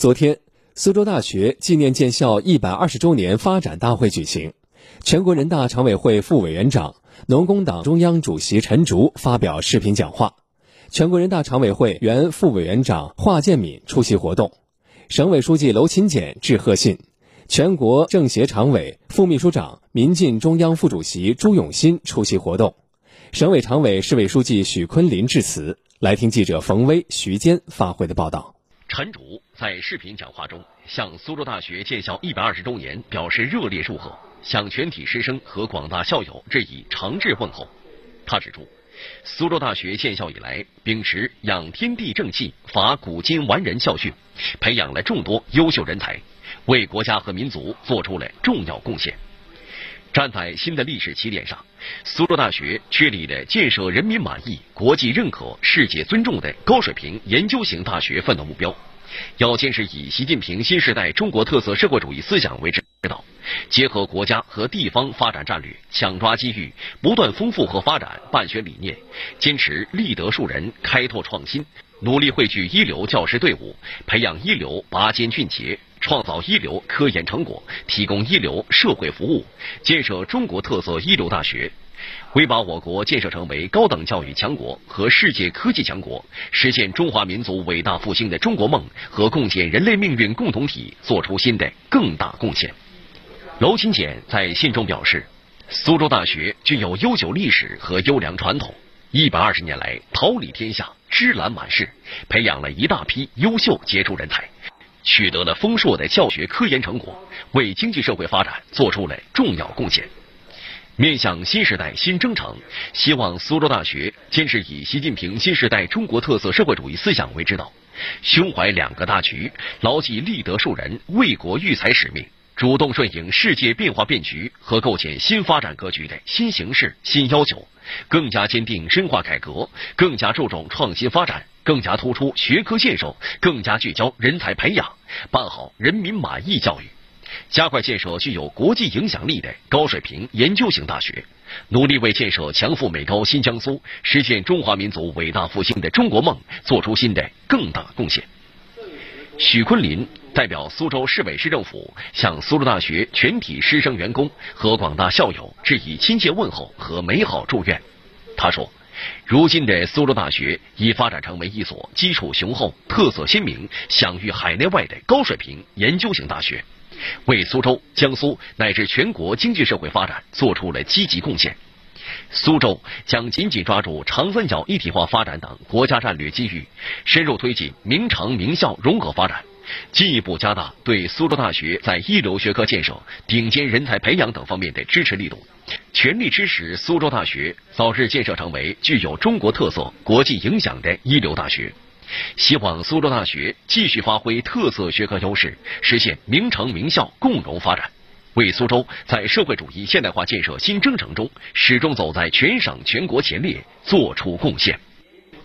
昨天，苏州大学纪念建校一百二十周年发展大会举行，全国人大常委会副委员长、农工党中央主席陈竺发表视频讲话，全国人大常委会原副委员长华建敏出席活动，省委书记娄勤俭致贺信，全国政协常委、副秘书长、民进中央副主席朱永新出席活动，省委常委、市委书记许昆林致辞。来听记者冯威、徐坚发回的报道。陈竺在视频讲话中向苏州大学建校一百二十周年表示热烈祝贺，向全体师生和广大校友致以诚挚问候。他指出，苏州大学建校以来，秉持养天地正气、法古今完人校训，培养了众多优秀人才，为国家和民族做出了重要贡献。站在新的历史起点上，苏州大学确立了建设人民满意、国际认可、世界尊重的高水平研究型大学奋斗目标。要坚持以习近平新时代中国特色社会主义思想为指导，结合国家和地方发展战略，抢抓机遇，不断丰富和发展办学理念，坚持立德树人、开拓创新，努力汇聚一流教师队伍，培养一流拔尖俊杰。创造一流科研成果，提供一流社会服务，建设中国特色一流大学，为把我国建设成为高等教育强国和世界科技强国，实现中华民族伟大复兴的中国梦和共建人类命运共同体做出新的更大贡献。娄勤俭在信中表示，苏州大学具有悠久历史和优良传统，一百二十年来桃李天下，芝兰满室，培养了一大批优秀杰出人才。取得了丰硕的教学科研成果，为经济社会发展做出了重要贡献。面向新时代新征程，希望苏州大学坚持以习近平新时代中国特色社会主义思想为指导，胸怀两个大局，牢记立德树人、为国育才使命，主动顺应世界变化变局和构建新发展格局的新形势新要求，更加坚定深化改革，更加注重创新发展。更加突出学科建设，更加聚焦人才培养，办好人民满意教育，加快建设具有国际影响力的高水平研究型大学，努力为建设强富美高新江苏、实现中华民族伟大复兴的中国梦做出新的更大贡献。许昆林代表苏州市委市政府向苏州大学全体师生员工和广大校友致以亲切问候和美好祝愿。他说。如今的苏州大学已发展成为一所基础雄厚、特色鲜明、享誉海内外的高水平研究型大学，为苏州、江苏乃至全国经济社会发展做出了积极贡献。苏州将紧紧抓住长三角一体化发展等国家战略机遇，深入推进名城名校融合发展。进一步加大对苏州大学在一流学科建设、顶尖人才培养等方面的支持力度，全力支持苏州大学早日建设成为具有中国特色、国际影响的一流大学。希望苏州大学继续发挥特色学科优势，实现名城名校共荣发展，为苏州在社会主义现代化建设新征程中始终走在全省全国前列做出贡献。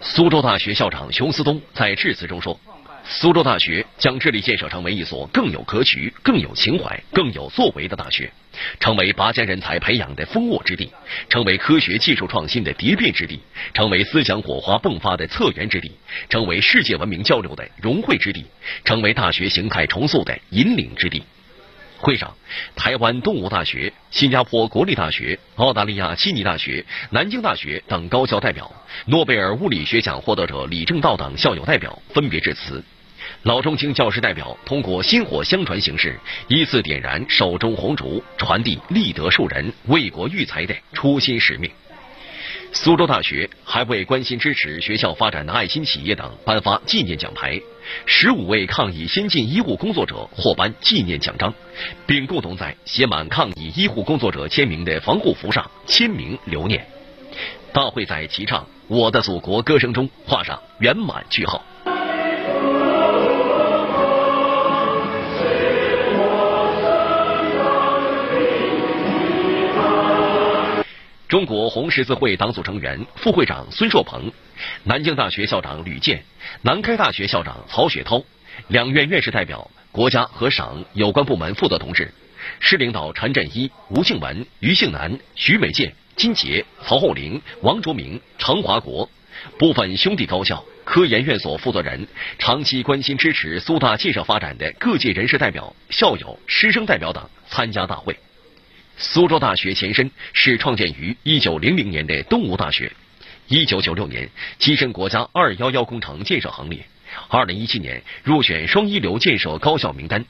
苏州大学校长熊思东在致辞中说。苏州大学将致力建设成为一所更有格局、更有情怀、更有作为的大学，成为拔尖人才培养的蜂窝之地，成为科学技术创新的蝶变之地，成为思想火花迸发的策源之地，成为世界文明交流的融汇之地，成为大学形态重塑的引领之地。会上，台湾东吴大学、新加坡国立大学、澳大利亚悉尼大学、南京大学等高校代表，诺贝尔物理学奖获得者李政道等校友代表分别致辞。老中青教师代表通过薪火相传形式，依次点燃手中红烛，传递立德树人、为国育才的初心使命。苏州大学还为关心支持学校发展的爱心企业等颁发纪念奖牌，十五位抗疫先进医护工作者获颁纪念奖章，并共同在写满抗疫医护工作者签名的防护服上签名留念。大会在齐唱《我的祖国》歌声中画上圆满句号。中国红十字会党组成员、副会长孙硕鹏，南京大学校长吕健，南开大学校长曹雪涛，两院院士代表、国家和省有关部门负责同志，市领导陈振一、吴庆文、于庆南、徐美健、金杰、曹厚龄、王卓明、程华国，部分兄弟高校。科研院所负责人、长期关心支持苏大建设发展的各界人士代表、校友、师生代表等参加大会。苏州大学前身是创建于一九零零年的东吴大学，一九九六年跻身国家“二幺幺”工程建设行列，二零一七年入选双一流建设高校名单。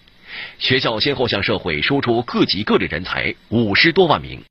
学校先后向社会输出各级各类人才五十多万名。